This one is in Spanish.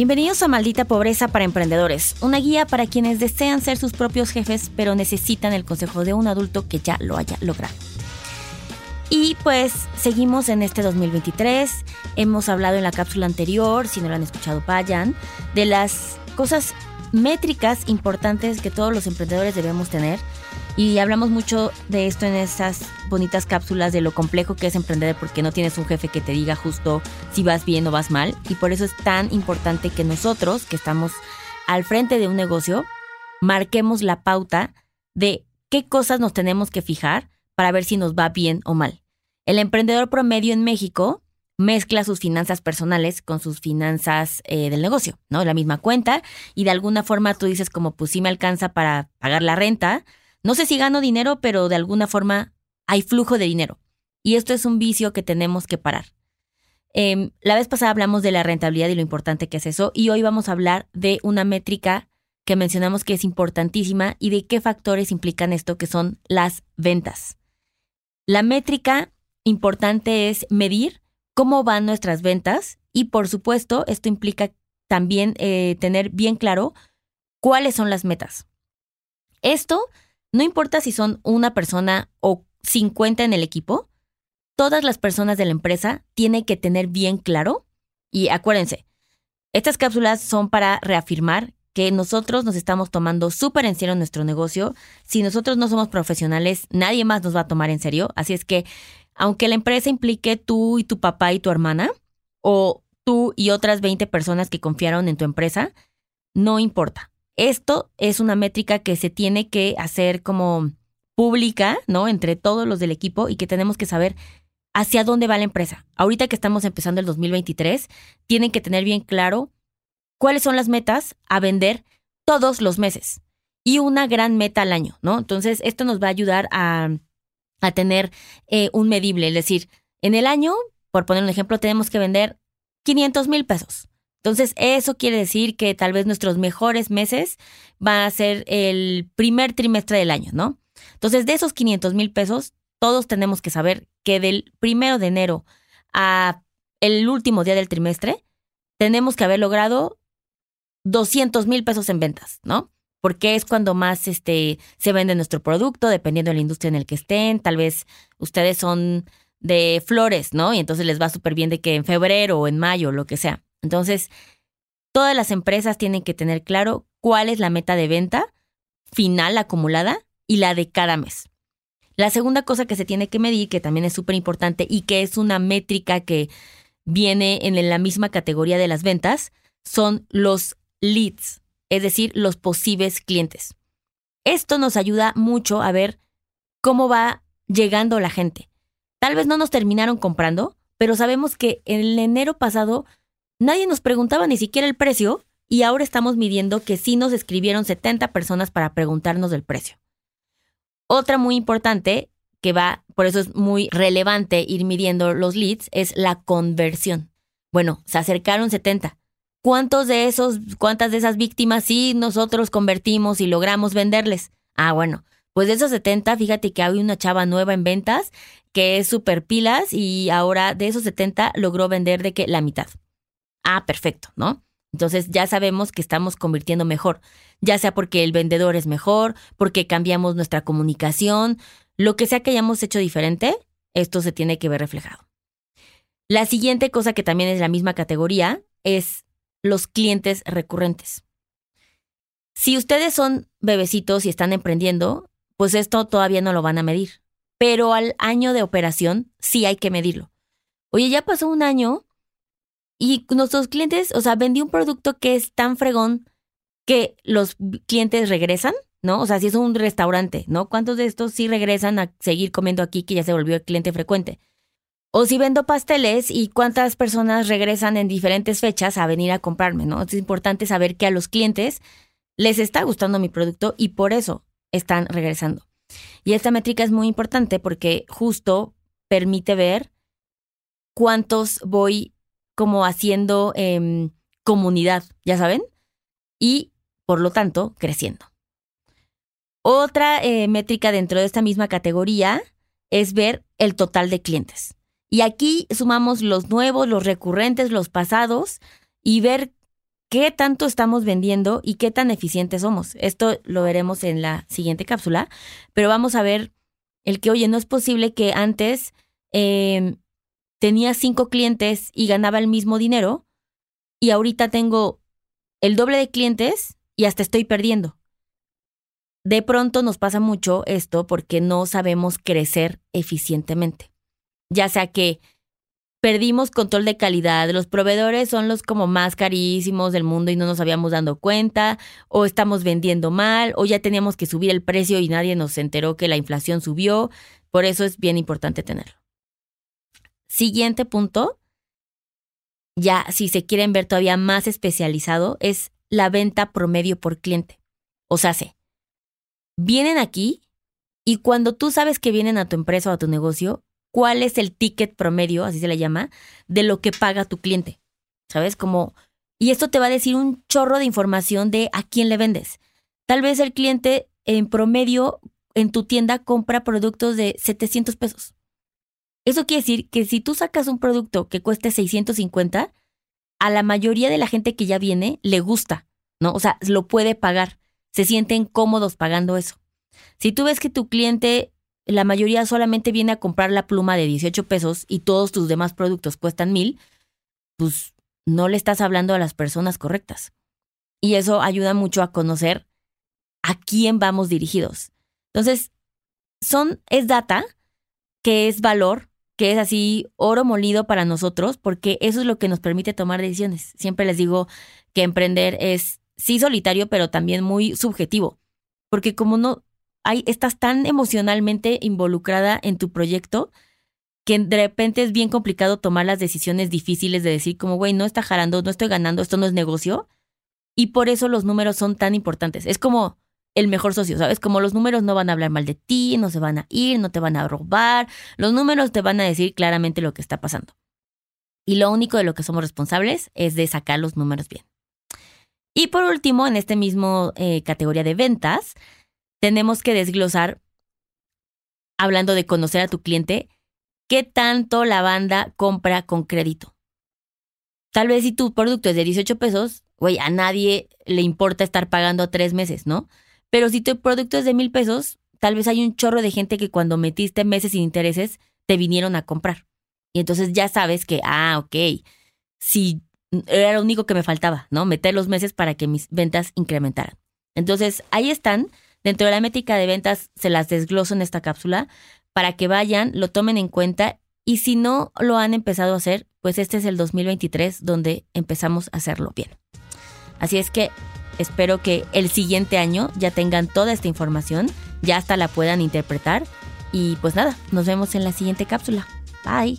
Bienvenidos a Maldita Pobreza para Emprendedores, una guía para quienes desean ser sus propios jefes pero necesitan el consejo de un adulto que ya lo haya logrado. Y pues seguimos en este 2023, hemos hablado en la cápsula anterior, si no lo han escuchado vayan, de las cosas métricas importantes que todos los emprendedores debemos tener y hablamos mucho de esto en esas bonitas cápsulas de lo complejo que es emprender porque no tienes un jefe que te diga justo si vas bien o vas mal. Y por eso es tan importante que nosotros, que estamos al frente de un negocio, marquemos la pauta de qué cosas nos tenemos que fijar para ver si nos va bien o mal. El emprendedor promedio en México mezcla sus finanzas personales con sus finanzas eh, del negocio, ¿no? La misma cuenta y de alguna forma tú dices como pues sí me alcanza para pagar la renta, no sé si gano dinero, pero de alguna forma hay flujo de dinero. Y esto es un vicio que tenemos que parar. Em, la vez pasada hablamos de la rentabilidad y lo importante que es eso, y hoy vamos a hablar de una métrica que mencionamos que es importantísima y de qué factores implican esto, que son las ventas. La métrica importante es medir cómo van nuestras ventas y por supuesto esto implica también eh, tener bien claro cuáles son las metas. Esto no importa si son una persona o 50 en el equipo, todas las personas de la empresa tienen que tener bien claro, y acuérdense, estas cápsulas son para reafirmar que nosotros nos estamos tomando súper en serio nuestro negocio. Si nosotros no somos profesionales, nadie más nos va a tomar en serio. Así es que, aunque la empresa implique tú y tu papá y tu hermana, o tú y otras 20 personas que confiaron en tu empresa, no importa. Esto es una métrica que se tiene que hacer como pública, ¿no? Entre todos los del equipo y que tenemos que saber hacia dónde va la empresa. Ahorita que estamos empezando el 2023, tienen que tener bien claro cuáles son las metas a vender todos los meses y una gran meta al año, ¿no? Entonces, esto nos va a ayudar a, tener eh, un medible, es decir, en el año, por poner un ejemplo, tenemos que vender 500 mil pesos. Entonces, eso quiere decir que tal vez nuestros mejores meses van a ser el primer trimestre del año, ¿no? Entonces, de esos 500 mil pesos, todos tenemos que saber que del primero de enero a el último día del trimestre, tenemos que haber logrado 200 mil pesos en ventas, ¿no? Porque es cuando más este, se vende nuestro producto, dependiendo de la industria en el que estén. Tal vez ustedes son de flores, ¿no? Y entonces les va súper bien de que en febrero o en mayo, lo que sea. Entonces, todas las empresas tienen que tener claro cuál es la meta de venta final acumulada y la de cada mes. La segunda cosa que se tiene que medir, que también es súper importante y que es una métrica que viene en la misma categoría de las ventas, son los leads, es decir, los posibles clientes. Esto nos ayuda mucho a ver cómo va llegando la gente. Tal vez no nos terminaron comprando, pero sabemos que en enero pasado Nadie nos preguntaba ni siquiera el precio y ahora estamos midiendo que sí nos escribieron 70 personas para preguntarnos del precio. Otra muy importante, que va, por eso es muy relevante ir midiendo los leads, es la conversión. Bueno, se acercaron 70. ¿Cuántos de esos, cuántas de esas víctimas sí nosotros convertimos y logramos venderles? Ah, bueno, pues de esos 70, fíjate que hay una chava nueva en ventas que es súper pilas y ahora de esos 70 logró vender de que la mitad. Ah, perfecto, ¿no? Entonces ya sabemos que estamos convirtiendo mejor, ya sea porque el vendedor es mejor, porque cambiamos nuestra comunicación, lo que sea que hayamos hecho diferente, esto se tiene que ver reflejado. La siguiente cosa que también es la misma categoría es los clientes recurrentes. Si ustedes son bebecitos y están emprendiendo, pues esto todavía no lo van a medir, pero al año de operación sí hay que medirlo. Oye, ya pasó un año y nuestros clientes, o sea, vendí un producto que es tan fregón que los clientes regresan, ¿no? O sea, si es un restaurante, ¿no? ¿Cuántos de estos sí regresan a seguir comiendo aquí que ya se volvió el cliente frecuente? O si vendo pasteles y cuántas personas regresan en diferentes fechas a venir a comprarme, ¿no? Es importante saber que a los clientes les está gustando mi producto y por eso están regresando. Y esta métrica es muy importante porque justo permite ver cuántos voy como haciendo em, comunidad, ya saben, y por lo tanto creciendo. Otra eh, métrica dentro de esta misma categoría es ver el total de clientes. Y aquí sumamos los nuevos, los recurrentes, los pasados y ver qué tanto estamos vendiendo y qué tan eficientes somos. Esto lo veremos en la siguiente cápsula, pero vamos a ver el que, oye, no es posible que antes em, tenía cinco clientes y ganaba el mismo dinero y ahorita tengo el doble de clientes y hasta estoy perdiendo. De pronto nos pasa mucho esto porque no sabemos crecer eficientemente. Ya sea que perdimos control de calidad, los proveedores son los como más carísimos del mundo y no nos habíamos dado cuenta, o estamos vendiendo mal, o ya teníamos que subir el precio y nadie nos enteró que la inflación subió. Por eso es bien importante tenerlo. Siguiente punto, ya si se quieren ver todavía más especializado, es la venta promedio por cliente. O sea, se vienen aquí y cuando tú sabes que vienen a tu empresa o a tu negocio, ¿cuál es el ticket promedio, así se le llama, de lo que paga tu cliente? ¿Sabes? Como, y esto te va a decir un chorro de información de a quién le vendes. Tal vez el cliente en promedio en tu tienda compra productos de 700 pesos. Eso quiere decir que si tú sacas un producto que cueste 650, a la mayoría de la gente que ya viene le gusta, ¿no? O sea, lo puede pagar se sienten cómodos pagando eso. Si tú ves que tu cliente, la mayoría solamente viene a comprar la pluma de 18 pesos y todos tus demás productos cuestan mil, pues no le estás hablando a las personas correctas. Y eso ayuda mucho a conocer a quién vamos dirigidos. Entonces, son, es data que es valor, que es así oro molido para nosotros, porque eso es lo que nos permite tomar decisiones. Siempre les digo que emprender es sí solitario, pero también muy subjetivo. Porque como no hay, estás tan emocionalmente involucrada en tu proyecto que de repente es bien complicado tomar las decisiones difíciles de decir como, güey, no está jalando, no estoy ganando, esto no es negocio. Y por eso los números son tan importantes. Es como el mejor socio, ¿sabes? Como los números no van a hablar mal de ti, no se van a ir, no te van a robar. Los números te van a decir claramente lo que está pasando. Y lo único de lo que somos responsables es de sacar los números bien. Y por último, en este mismo eh, categoría de ventas, tenemos que desglosar, hablando de conocer a tu cliente, qué tanto la banda compra con crédito. Tal vez si tu producto es de 18 pesos, güey, a nadie le importa estar pagando tres meses, ¿no? Pero si tu producto es de mil pesos, tal vez hay un chorro de gente que cuando metiste meses sin intereses te vinieron a comprar. Y entonces ya sabes que, ah, ok, si era lo único que me faltaba, ¿no? Meter los meses para que mis ventas incrementaran. Entonces, ahí están. Dentro de la métrica de ventas se las desgloso en esta cápsula para que vayan, lo tomen en cuenta y si no lo han empezado a hacer, pues este es el 2023 donde empezamos a hacerlo bien. Así es que espero que el siguiente año ya tengan toda esta información, ya hasta la puedan interpretar y pues nada, nos vemos en la siguiente cápsula. Bye.